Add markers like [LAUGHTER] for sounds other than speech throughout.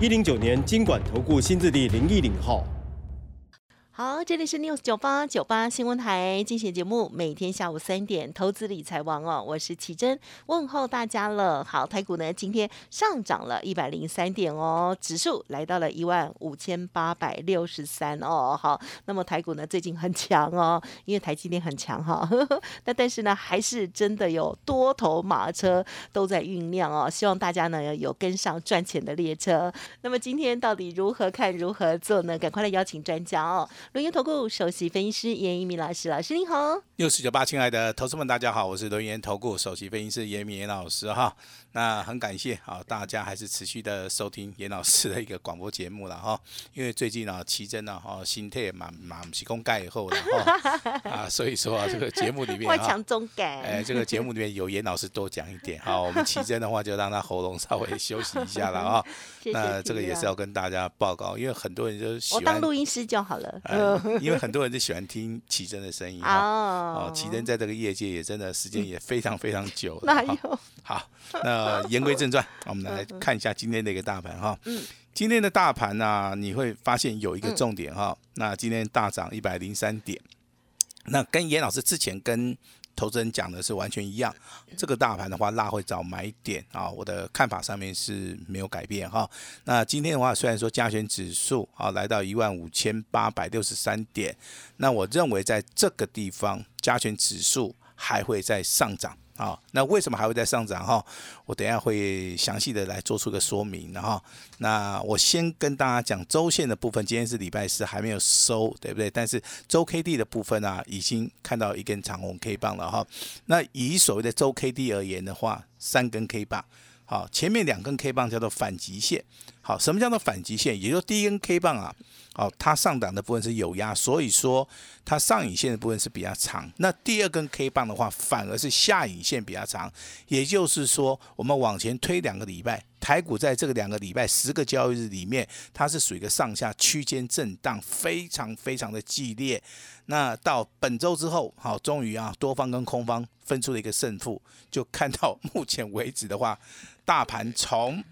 一零九年经管投顾新字第零一零号。好，这里是 News 九八九八新闻台精选节目，每天下午三点，投资理财王哦，我是奇珍，问候大家了。好，台股呢今天上涨了一百零三点哦，指数来到了一万五千八百六十三哦。好，那么台股呢最近很强哦，因为台积电很强哈。[LAUGHS] 那但是呢，还是真的有多头马车都在酝酿哦，希望大家呢有跟上赚钱的列车。那么今天到底如何看如何做呢？赶快来邀请专家哦。轮研投顾首席分析师严一鸣老师，老师您好。六四九八，亲爱的投资们，大家好，我是轮研投顾首席分析师严明严老师哈。那很感谢啊，大家还是持续的收听严老师的一个广播节目了哈。因为最近呢，奇珍呢哈，心态蛮蛮是公盖以后的哈 [LAUGHS] 啊，所以说啊，这个节目里面外强中改，哎，这个节目里面有严老师多讲一点哈。我们奇珍的话，就让他喉咙稍微休息一下了啊。[LAUGHS] 那这个也是要跟大家报告，因为很多人就喜欢我当录音师就好了。[LAUGHS] 因为很多人就喜欢听奇珍的声音啊。哦，奇珍在这个业界也真的时间也非常非常久了。哪有？好，那言归正传，我们来看一下今天的一个大盘哈。嗯。今天的大盘呢，你会发现有一个重点哈。那今天大涨一百零三点，那跟严老师之前跟。投资人讲的是完全一样，这个大盘的话拉会找买点啊，我的看法上面是没有改变哈。那今天的话，虽然说加权指数啊来到一万五千八百六十三点，那我认为在这个地方加权指数还会再上涨。好，那为什么还会再上涨哈？我等下会详细的来做出个说明，然后，那我先跟大家讲周线的部分，今天是礼拜四还没有收，对不对？但是周 K D 的部分啊，已经看到一根长红 K 棒了哈。那以所谓的周 K D 而言的话，三根 K 棒，好，前面两根 K 棒叫做反极线，好，什么叫做反极线？也就是第一根 K 棒啊。好，它上档的部分是有压，所以说它上影线的部分是比较长。那第二根 K 棒的话，反而是下影线比较长。也就是说，我们往前推两个礼拜，台股在这个两个礼拜十个交易日里面，它是属于一个上下区间震荡，非常非常的激烈。那到本周之后，好，终于啊，多方跟空方分出了一个胜负，就看到目前为止的话，大盘从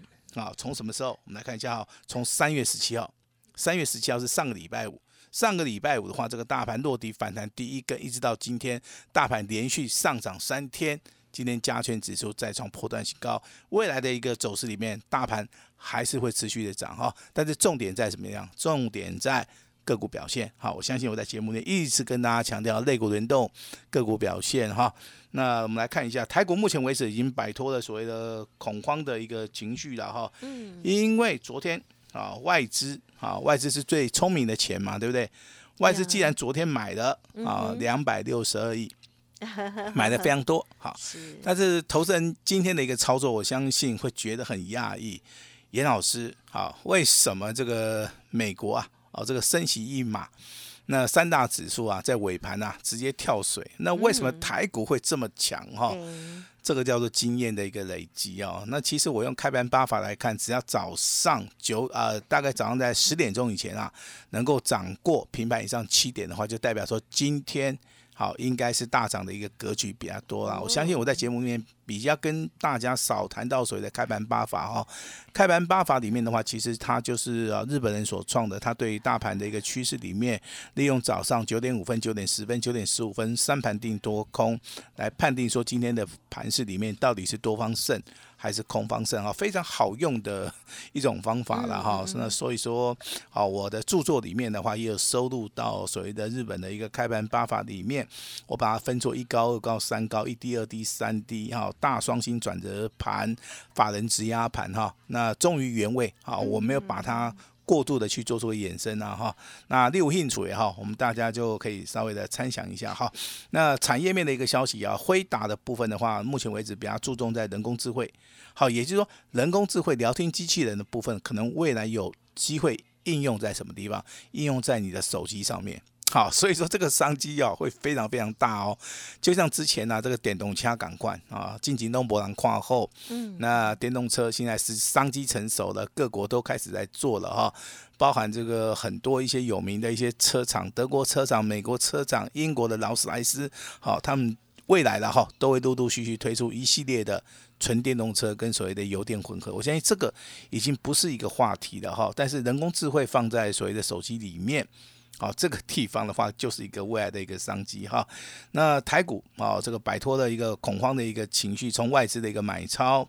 啊从什么时候？我们来看一下哈，从三月十七号。三月十七号是上个礼拜五，上个礼拜五的话，这个大盘落地反弹第一根，一直到今天，大盘连续上涨三天，今天加权指数再创破断新高，未来的一个走势里面，大盘还是会持续的涨哈，但是重点在怎么样？重点在个股表现。好，我相信我在节目内一直跟大家强调，类股轮动，个股表现哈。那我们来看一下，台股目前为止已经摆脱了所谓的恐慌的一个情绪了哈，嗯，因为昨天。啊，外资啊，外资是最聪明的钱嘛，对不对？外资既然昨天买了啊，两百六十二亿，[LAUGHS] 买的非常多，好。但是投资人今天的一个操作，我相信会觉得很讶异。严老师，好，为什么这个美国啊，哦，这个升息一码，那三大指数啊，在尾盘啊直接跳水，那为什么台股会这么强哈？这个叫做经验的一个累积哦。那其实我用开盘八法来看，只要早上九呃，大概早上在十点钟以前啊，能够涨过平盘以上七点的话，就代表说今天。好，应该是大涨的一个格局比较多啦。我相信我在节目里面比较跟大家少谈到所谓的开盘八法哈。开盘八法里面的话，其实它就是啊日本人所创的，它对于大盘的一个趋势里面，利用早上九点五分、九点十分、九点十五分三盘定多空来判定说今天的盘市里面到底是多方胜。还是空方胜啊，非常好用的一种方法了哈。那所以说，好，我的著作里面的话，也有收录到所谓的日本的一个开盘八法里面，我把它分作一高、二高、三高、一低、二低、三低哈。大双星转折盘、法人直压盘哈。那忠于原位啊，我没有把它。过度的去做出衍生啊哈。那六兴处也好，我们大家就可以稍微的参详一下哈。那产业面的一个消息啊，辉达的部分的话，目前为止比较注重在人工智慧，好，也就是说人工智慧聊天机器人的部分，可能未来有机会应用在什么地方？应用在你的手机上面。好，所以说这个商机哦会非常非常大哦，就像之前呢这个电动车港冠啊，进行东博兰跨后，嗯，那电动车现在是商机成熟了，各国都开始在做了哈，包含这个很多一些有名的一些车厂，德国车厂、美国车厂、英国的劳斯莱斯，好，他们未来的哈都会陆陆续续推出一系列的纯电动车跟所谓的油电混合，我相信这个已经不是一个话题了哈，但是人工智慧放在所谓的手机里面。好，这个地方的话，就是一个未来的一个商机哈。那台股啊，这个摆脱了一个恐慌的一个情绪，从外资的一个买超，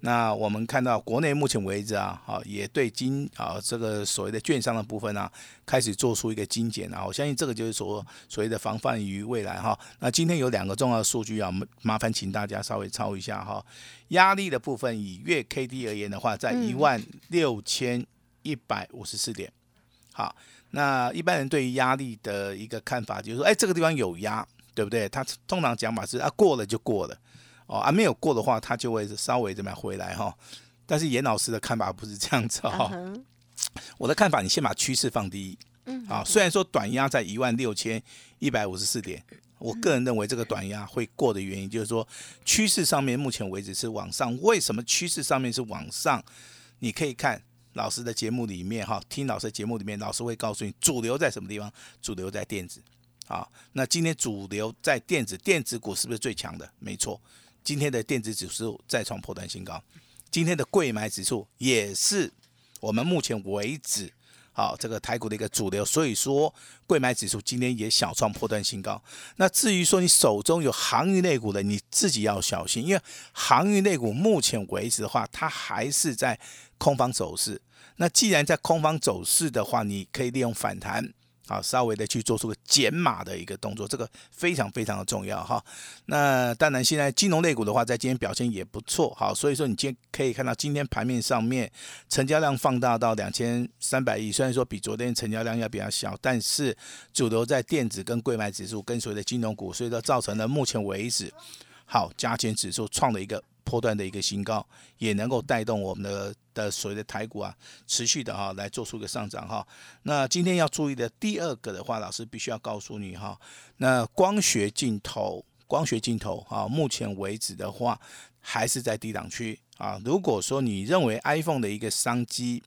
那我们看到国内目前为止啊，好也对金啊这个所谓的券商的部分啊，开始做出一个精简啊。我相信这个就是所所谓的防范于未来哈。那今天有两个重要的数据啊，麻烦请大家稍微抄一下哈。压力的部分以月 K D 而言的话，在一万六千一百五十四点，好。那一般人对于压力的一个看法就是说，哎，这个地方有压，对不对？他通常讲法是啊，过了就过了，哦，啊没有过的话，他就会稍微怎么样回来哈。但是严老师的看法不是这样子哈。我的看法，你先把趋势放第一。嗯。啊，虽然说短压在一万六千一百五十四点，我个人认为这个短压会过的原因，就是说趋势上面目前为止是往上。为什么趋势上面是往上？你可以看。老师的节目里面，哈，听老师的节目里面，老师会告诉你主流在什么地方？主流在电子，啊，那今天主流在电子，电子股是不是最强的？没错，今天的电子指数再创破断新高，今天的贵买指数也是我们目前为止。好，这个台股的一个主流，所以说贵买指数今天也小创破断新高。那至于说你手中有航运类股的，你自己要小心，因为航运类股目前为止的话，它还是在空方走势。那既然在空方走势的话，你可以利用反弹。啊，稍微的去做出个减码的一个动作，这个非常非常的重要哈。那当然，现在金融类股的话，在今天表现也不错，好，所以说你今可以看到今天盘面上面成交量放大到两千三百亿，虽然说比昨天成交量要比较小，但是主流在电子跟贵买指数跟随的金融股，所以说造成了目前为止好加权指数创了一个。波段的一个新高，也能够带动我们的的所谓的台股啊，持续的哈来做出一个上涨哈。那今天要注意的第二个的话，老师必须要告诉你哈，那光学镜头，光学镜头啊，目前为止的话还是在低档区啊。如果说你认为 iPhone 的一个商机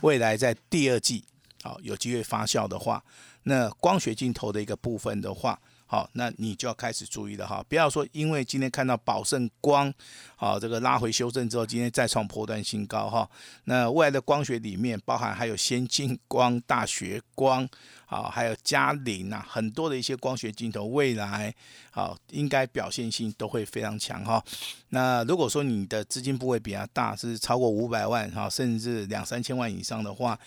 未来在第二季好有机会发酵的话，那光学镜头的一个部分的话。好，那你就要开始注意了哈，不要说因为今天看到宝盛光，好这个拉回修正之后，今天再创破断新高哈。那未来的光学里面，包含还有先进光、大学光，好还有嘉陵呐，很多的一些光学镜头，未来好应该表现性都会非常强哈。那如果说你的资金部位比较大，是超过五百万哈，甚至两三千万以上的话。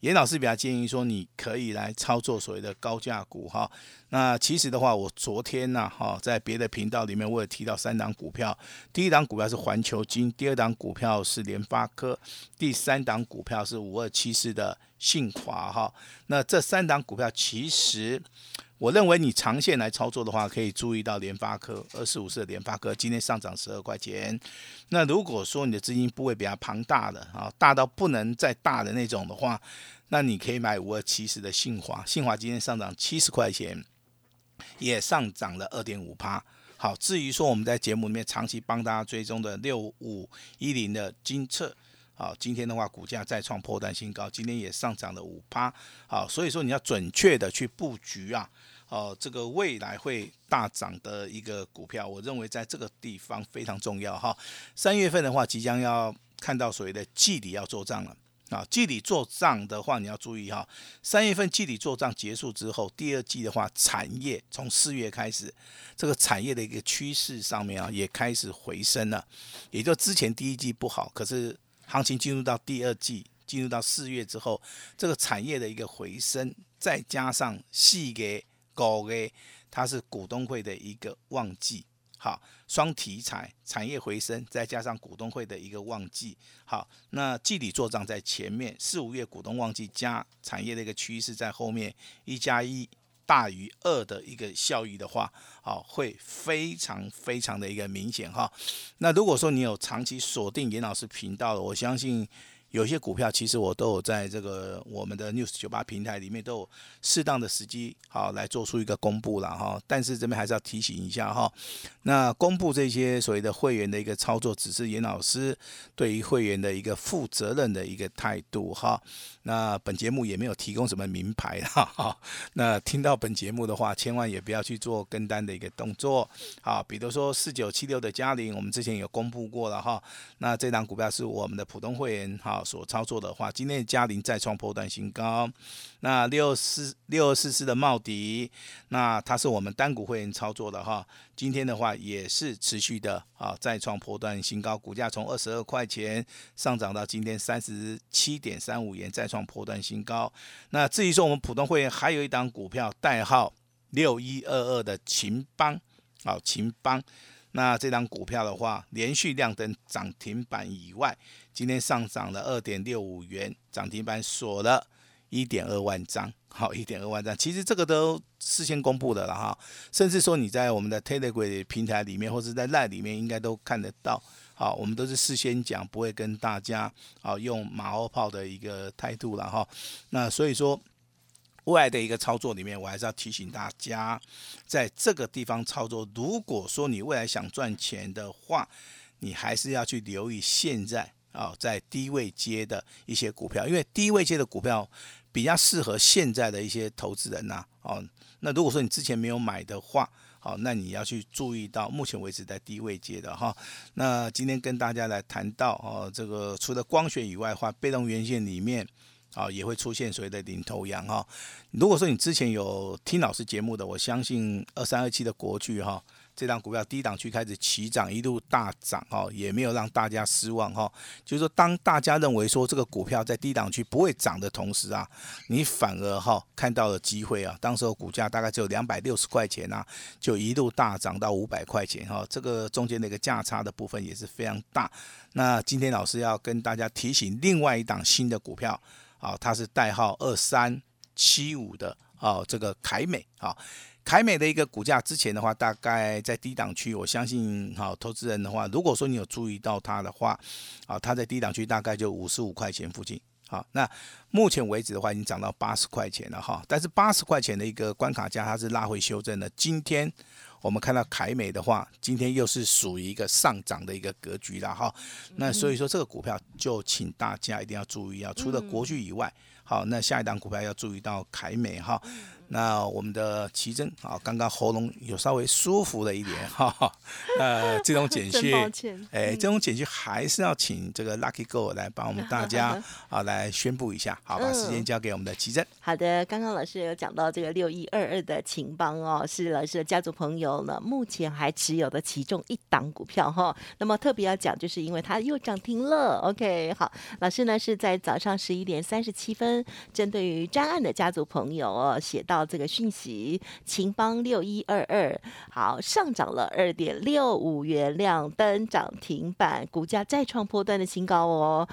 严老师比较建议说，你可以来操作所谓的高价股哈。那其实的话，我昨天呢哈，在别的频道里面我也提到三档股票，第一档股票是环球金，第二档股票是联发科，第三档股票是五二七四的信华哈。那这三档股票其实。我认为你长线来操作的话，可以注意到联发科二四五四的联发科今天上涨十二块钱。那如果说你的资金部位比较庞大的啊，大到不能再大的那种的话，那你可以买五二七十的信华，信华今天上涨七十块钱，也上涨了二点五趴。好，至于说我们在节目里面长期帮大家追踪的六五一零的金策。好，今天的话，股价再创破断新高，今天也上涨了五趴。好，所以说你要准确的去布局啊，哦，这个未来会大涨的一个股票，我认为在这个地方非常重要哈。三月份的话，即将要看到所谓的季底要做账了啊，季底做账的话，你要注意哈，三月份季底做账结束之后，第二季的话，产业从四月开始，这个产业的一个趋势上面啊，也开始回升了，也就之前第一季不好，可是。行情进入到第二季，进入到四月之后，这个产业的一个回升，再加上细给高给，它是股东会的一个旺季。好，双题材，产业回升，再加上股东会的一个旺季，好，那季底做账在前面，四五月股东旺季加产业的一个趋势在后面，一加一大于二的一个效益的话，好，会非常非常的一个明显哈。那如果说你有长期锁定严老师频道的，我相信。有些股票其实我都有在这个我们的 News 九八平台里面都有适当的时机好来做出一个公布了哈，但是这边还是要提醒一下哈，那公布这些所谓的会员的一个操作，只是严老师对于会员的一个负责任的一个态度哈。那本节目也没有提供什么名牌哈，那听到本节目的话，千万也不要去做跟单的一个动作好，比如说四九七六的嘉玲，我们之前有公布过了哈，那这档股票是我们的普通会员哈。所操作的话，今天嘉陵再创破断新高。那六四六四四的茂迪，那它是我们单股会员操作的哈。今天的话也是持续的啊，再创破断新高，股价从二十二块钱上涨到今天三十七点三五元，再创破断新高。那至于说我们普通会员还有一档股票，代号六一二二的秦邦，好秦邦。那这张股票的话，连续亮灯涨停板以外，今天上涨了二点六五元，涨停板锁了一点二万张，好，一点二万张。其实这个都事先公布的了哈，甚至说你在我们的 Telegram 平台里面，或者在 Line 里面，应该都看得到。好，我们都是事先讲，不会跟大家啊用马后炮的一个态度了哈。那所以说。未来的一个操作里面，我还是要提醒大家，在这个地方操作，如果说你未来想赚钱的话，你还是要去留意现在啊，在低位接的一些股票，因为低位接的股票比较适合现在的一些投资人呐。哦，那如果说你之前没有买的话，好，那你要去注意到目前为止在低位接的哈。那今天跟大家来谈到哦，这个除了光学以外的话，被动元件里面。啊，也会出现所谓的领头羊哈。如果说你之前有听老师节目的，我相信二三二七的国巨哈，这张股票低档区开始起涨，一路大涨哈，也没有让大家失望哈。就是说，当大家认为说这个股票在低档区不会涨的同时啊，你反而哈看到了机会啊。当时候股价大概只有两百六十块钱啊，就一路大涨到五百块钱哈。这个中间的一个价差的部分也是非常大。那今天老师要跟大家提醒另外一档新的股票。啊，它是代号二三七五的啊，这个凯美啊，凯美的一个股价之前的话，大概在低档区，我相信哈，投资人的话，如果说你有注意到它的话，啊，它在低档区大概就五十五块钱附近，好，那目前为止的话，已经涨到八十块钱了哈，但是八十块钱的一个关卡价，它是拉回修正的，今天。我们看到凯美的话，今天又是属于一个上涨的一个格局了哈。那所以说这个股票就请大家一定要注意啊，除了国巨以外，好，那下一档股票要注意到凯美哈。那我们的奇珍啊，刚刚喉咙有稍微舒服了一点 [LAUGHS] 哈，呃，这种简讯，哎，这种简讯还是要请这个 Lucky Go 来帮我们大家 [LAUGHS] 啊来宣布一下，好，把时间交给我们的奇珍。好的，刚刚老师有讲到这个六一二二的情邦哦，是老师的家族朋友呢，目前还持有的其中一档股票哈。那么特别要讲，就是因为它又涨停了。OK，好，老师呢是在早上十一点三十七分，针对于专案的家族朋友哦写到。到这个讯息，秦邦六一二二好上涨了二点六五元，亮灯涨停板，股价再创波段的新高哦！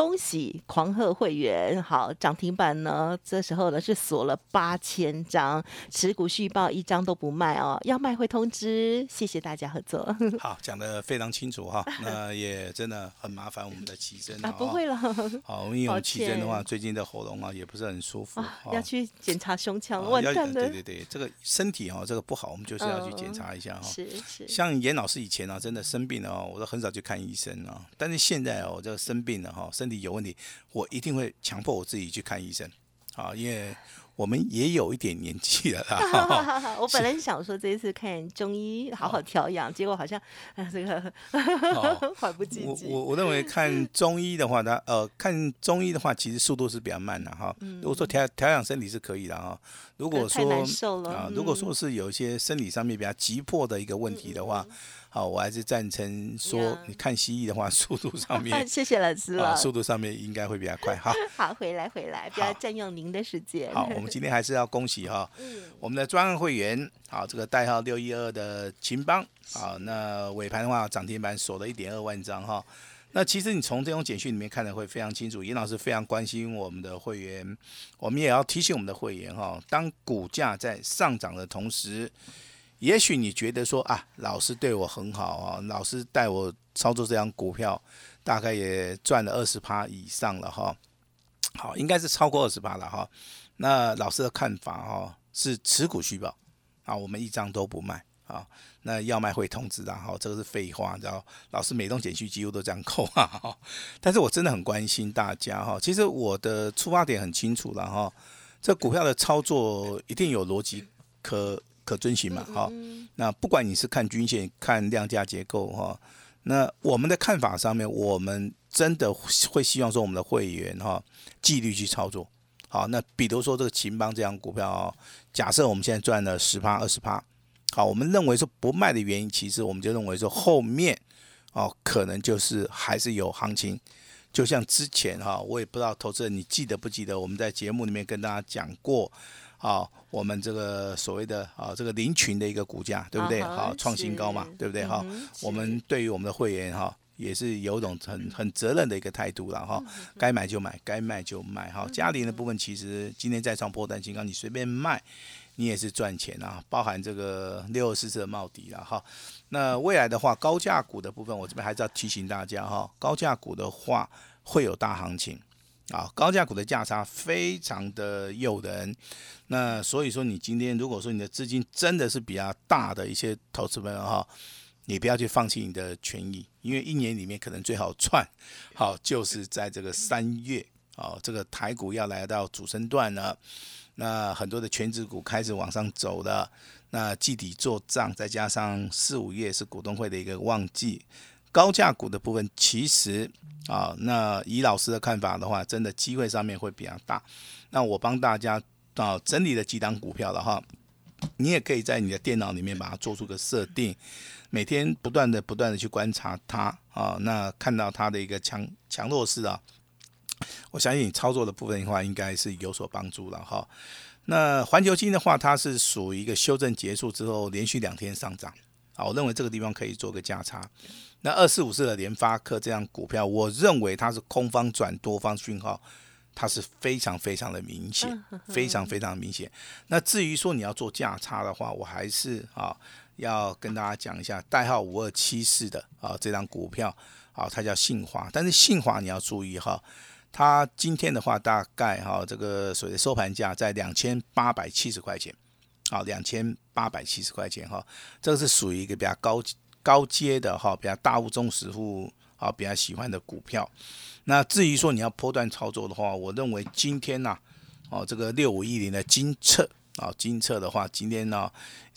恭喜狂贺会员，好涨停板呢，这时候呢是锁了八千张，持股续报一张都不卖哦，要卖会通知，谢谢大家合作。[LAUGHS] 好，讲的非常清楚哈，[LAUGHS] 那也真的很麻烦我们的奇珍啊，[LAUGHS] 不会了。好，因为我们奇珍的话，最近的喉咙啊也不是很舒服，要去检查胸腔。要对对对，这个身体哈，这个不好，我们就是要去检查一下哈。是是。像严老师以前啊，真的生病了哦，我都很少去看医生啊。但是现在哦，这个生病了哈，身体有问题，我一定会强迫我自己去看医生啊，因为。我们也有一点年纪了啦。[LAUGHS] 我本来想说这一次看中医好好调养，结果好像这个 [LAUGHS] 缓不济急。我我认为 [LAUGHS] 看中医的话，它呃看中医的话，其实速度是比较慢的哈。如果说调调养身体是可以的哈。如果说啊，如果说是有一些生理上面比较急迫的一个问题的话。好，我还是赞成说，你看蜥蜴的话，[LAUGHS] 速度上面 [LAUGHS] 谢谢老师啊，了。速度上面应该会比较快。哈，[LAUGHS] 好，回来回来，不要占用您的时间。好，我们今天还是要恭喜哈，我们的专案会员，好，这个代号六一二的秦邦，好，那尾盘的话涨停板锁了一点二万张哈。那其实你从这种简讯里面看的会非常清楚，严老师非常关心我们的会员，我们也要提醒我们的会员哈，当股价在上涨的同时，也许你觉得说啊，老师对我很好啊，老师带我操作这张股票，大概也赚了二十趴以上了哈。好，应该是超过二十趴了哈。那老师的看法哈、是持股续报啊，我们一张都不卖啊。那要卖会通知的哈，这个是废话，你知道？老师每栋减去几乎都这样扣啊。哈但是我真的很关心大家哈。其实我的出发点很清楚了哈，这股票的操作一定有逻辑可可遵循嘛哈。那不管你是看均线、看量价结构哈，那我们的看法上面，我们真的会希望说我们的会员哈纪律去操作。好，那比如说这个秦邦这样股票哦，假设我们现在赚了十趴、二十趴，好，我们认为说不卖的原因，其实我们就认为说后面哦，可能就是还是有行情。就像之前哈，我也不知道投资人你记得不记得，我们在节目里面跟大家讲过，啊，我们这个所谓的啊这个林群的一个股价，对不对？好，创新高嘛，对不对？哈嗯，我们对于我们的会员哈。也是有一种很很责任的一个态度了哈，该买就买，该卖就卖哈。嘉陵的部分其实今天再创破单新高，你随便卖，你也是赚钱啊，包含这个六二四的茂迪了哈。那未来的话，高价股的部分，我这边还是要提醒大家哈，高价股的话会有大行情啊，高价股的价差非常的诱人。那所以说，你今天如果说你的资金真的是比较大的一些投资们哈，你不要去放弃你的权益，因为一年里面可能最好赚，好就是在这个三月，哦，这个台股要来到主升段了，那很多的全职股开始往上走了，那季底做账，再加上四五月是股东会的一个旺季，高价股的部分其实啊，那以老师的看法的话，真的机会上面会比较大。那我帮大家啊整理了几档股票了哈，你也可以在你的电脑里面把它做出个设定，每天不断的不断的去观察它啊，那看到它的一个强强弱势啊，我相信你操作的部分的话，应该是有所帮助了哈。那环球金的话，它是属于一个修正结束之后连续两天上涨，啊，我认为这个地方可以做个价差。那二四五四的联发科这样股票，我认为它是空方转多方讯号，它是非常非常的明显，非常非常明显。那至于说你要做价差的话，我还是啊要跟大家讲一下，代号五二七四的啊这张股票啊，它叫信华，但是信华你要注意哈。它今天的话，大概哈这个所谓的收盘价在两千八百七十块钱，好，两千八百七十块钱哈，这个是属于一个比较高高阶的哈，比较大户中实户啊比较喜欢的股票。那至于说你要波段操作的话，我认为今天呐、哦这个六五一零的金策啊，金策的话，今天呢、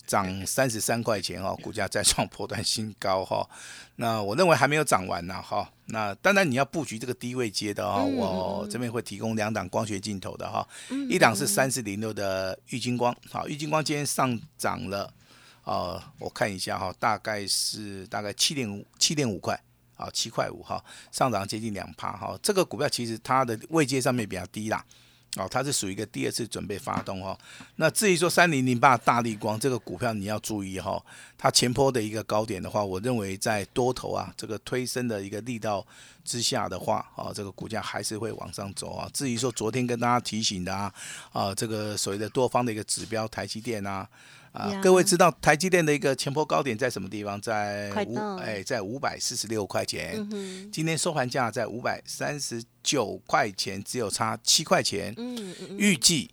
涨三十三块钱哦，股价再创破断新高哈、[LAUGHS] 那我认为还没有涨完呢哈。那当然你要布局这个低位接的哈、嗯我这边会提供两档光学镜头的哈、一档是三四零六的玉金光，好，玉金光今天上涨了，呃，我看一下哈、大概是大概七点五七点五块。啊，七块五哈，上涨接近两趴哈。这个股票其实它的位阶上面比较低啦，哦，它是属于一个第二次准备发动哦。那至于说三零零八大力光这个股票，你要注意哈、它前坡的一个高点的话，我认为在多头啊这个推升的一个力道之下的话，啊，这个股价还是会往上走啊。至于说昨天跟大家提醒的啊，啊，这个所谓的多方的一个指标，台积电啊。啊，各位知道台积电的一个前坡高点在什么地方？在五哎，在五百四十六块钱。嗯，今天收盘价在五百三十九块钱，只有差七块钱。嗯嗯嗯，预计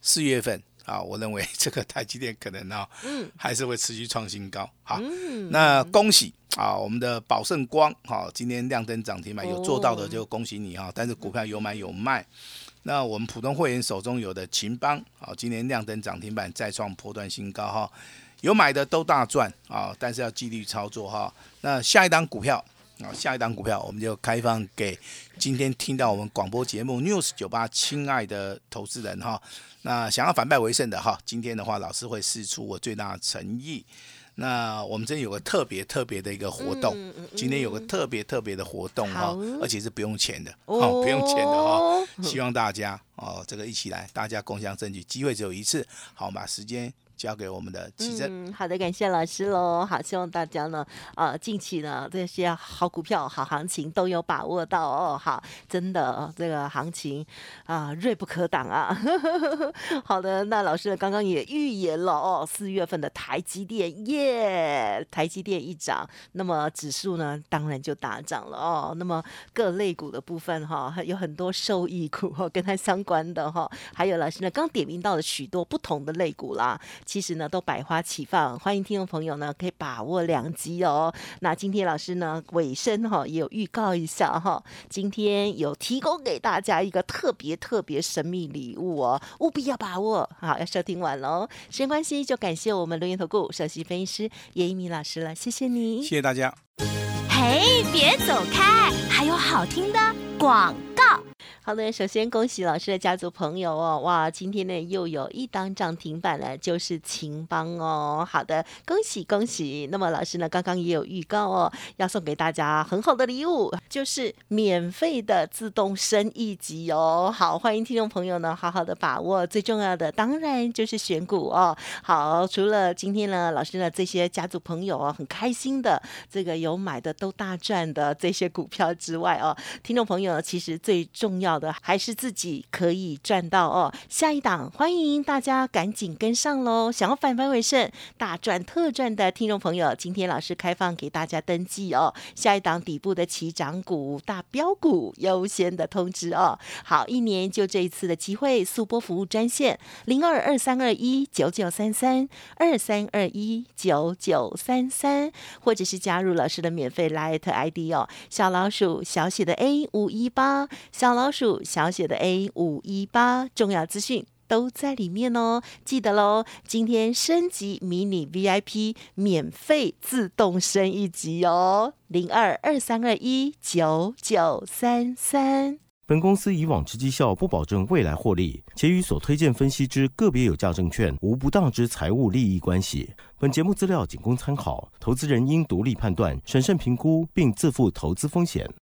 四月份啊，我认为这个台积电可能啊，嗯还是会持续创新高。好，嗯那恭喜啊，我们的宝盛光好，今天亮灯涨停板，有做到的哦就恭喜你啊。但是股票有买有卖。那我们普通会员手中有的秦邦，啊，今天亮灯涨停板再创波段新高哈，有买的都大赚啊，但是要纪律操作哈。那下一档股票啊，下一档股票我们就开放给今天听到我们广播节目 News 九八亲爱的投资人哈，那想要反败为胜的哈，今天的话老师会试出我最大的诚意。那我们这边有个特别特别的一个活动，嗯嗯嗯今天有个特别特别的活动哈，而且是不用钱的，哦哦，不用钱的哈。[LAUGHS] 希望大家哦，这个一起来，大家共享盛举，机会只有一次，好，把时间交给我们的奇珍。好的，感谢老师喽。好，希望大家呢，呃，近期呢这些好股票、好行情都有把握到哦。好，真的这个行情啊，锐不可挡啊。[LAUGHS] 好的，那老师呢刚刚也预言了哦，四月份的台积电耶，台积电一涨，那么指数呢当然就大涨了哦。那么各类股的部分哈、有很多受益股哈、跟它相关的哈、还有老师呢刚点名到了许多不同的类股啦。其实呢都百花齐放，欢迎听众朋友呢可以把握良机哦。那今天老师呢尾声哈、也有预告一下哈、今天有提供给大家一个特别特别神秘礼物哦，务必要把握。好，要收听完喽。时间关系，就感谢我们留言投顾首席分析师叶一鸣老师了，谢谢你谢。谢大家。嘿，别走开，还有好听的广告。好的，首先恭喜老师的家族朋友哦，哇，今天呢又有一档涨停板了，就是秦邦哦。好的，恭喜恭喜。那么老师呢刚刚也有预告哦，要送给大家很好的礼物，就是免费的自动升一级哦。好，欢迎听众朋友呢好好的把握，最重要的当然就是选股哦。好，除了今天呢老师呢这些家族朋友哦很开心的这个有买的都大赚的这些股票之外哦，听众朋友其实最重要的还是自己可以赚到哦。下一档欢迎大家赶紧跟上喽！想要反败为胜、大赚特赚的听众朋友，今天老师开放给大家登记哦。下一档底部的起涨股、大标股优先的通知哦。好，一年就这一次的机会，速播服务专线零二二三二一九九三三二三二一九九三三，或者是加入老师的免费 Light ID 哦，小老鼠小写的 A 五一八，小老鼠小写的 A 五一八，重要资讯。都在里面哦，记得喽！今天升级迷你 VIP，免费自动升一级哦，零二二三二一九九三三。本公司以往之绩效不保证未来获利，且与所推荐分析之个别有价证券无不当之财务利益关系。本节目资料仅供参考，投资人应独立判断、审慎评估，并自负投资风险。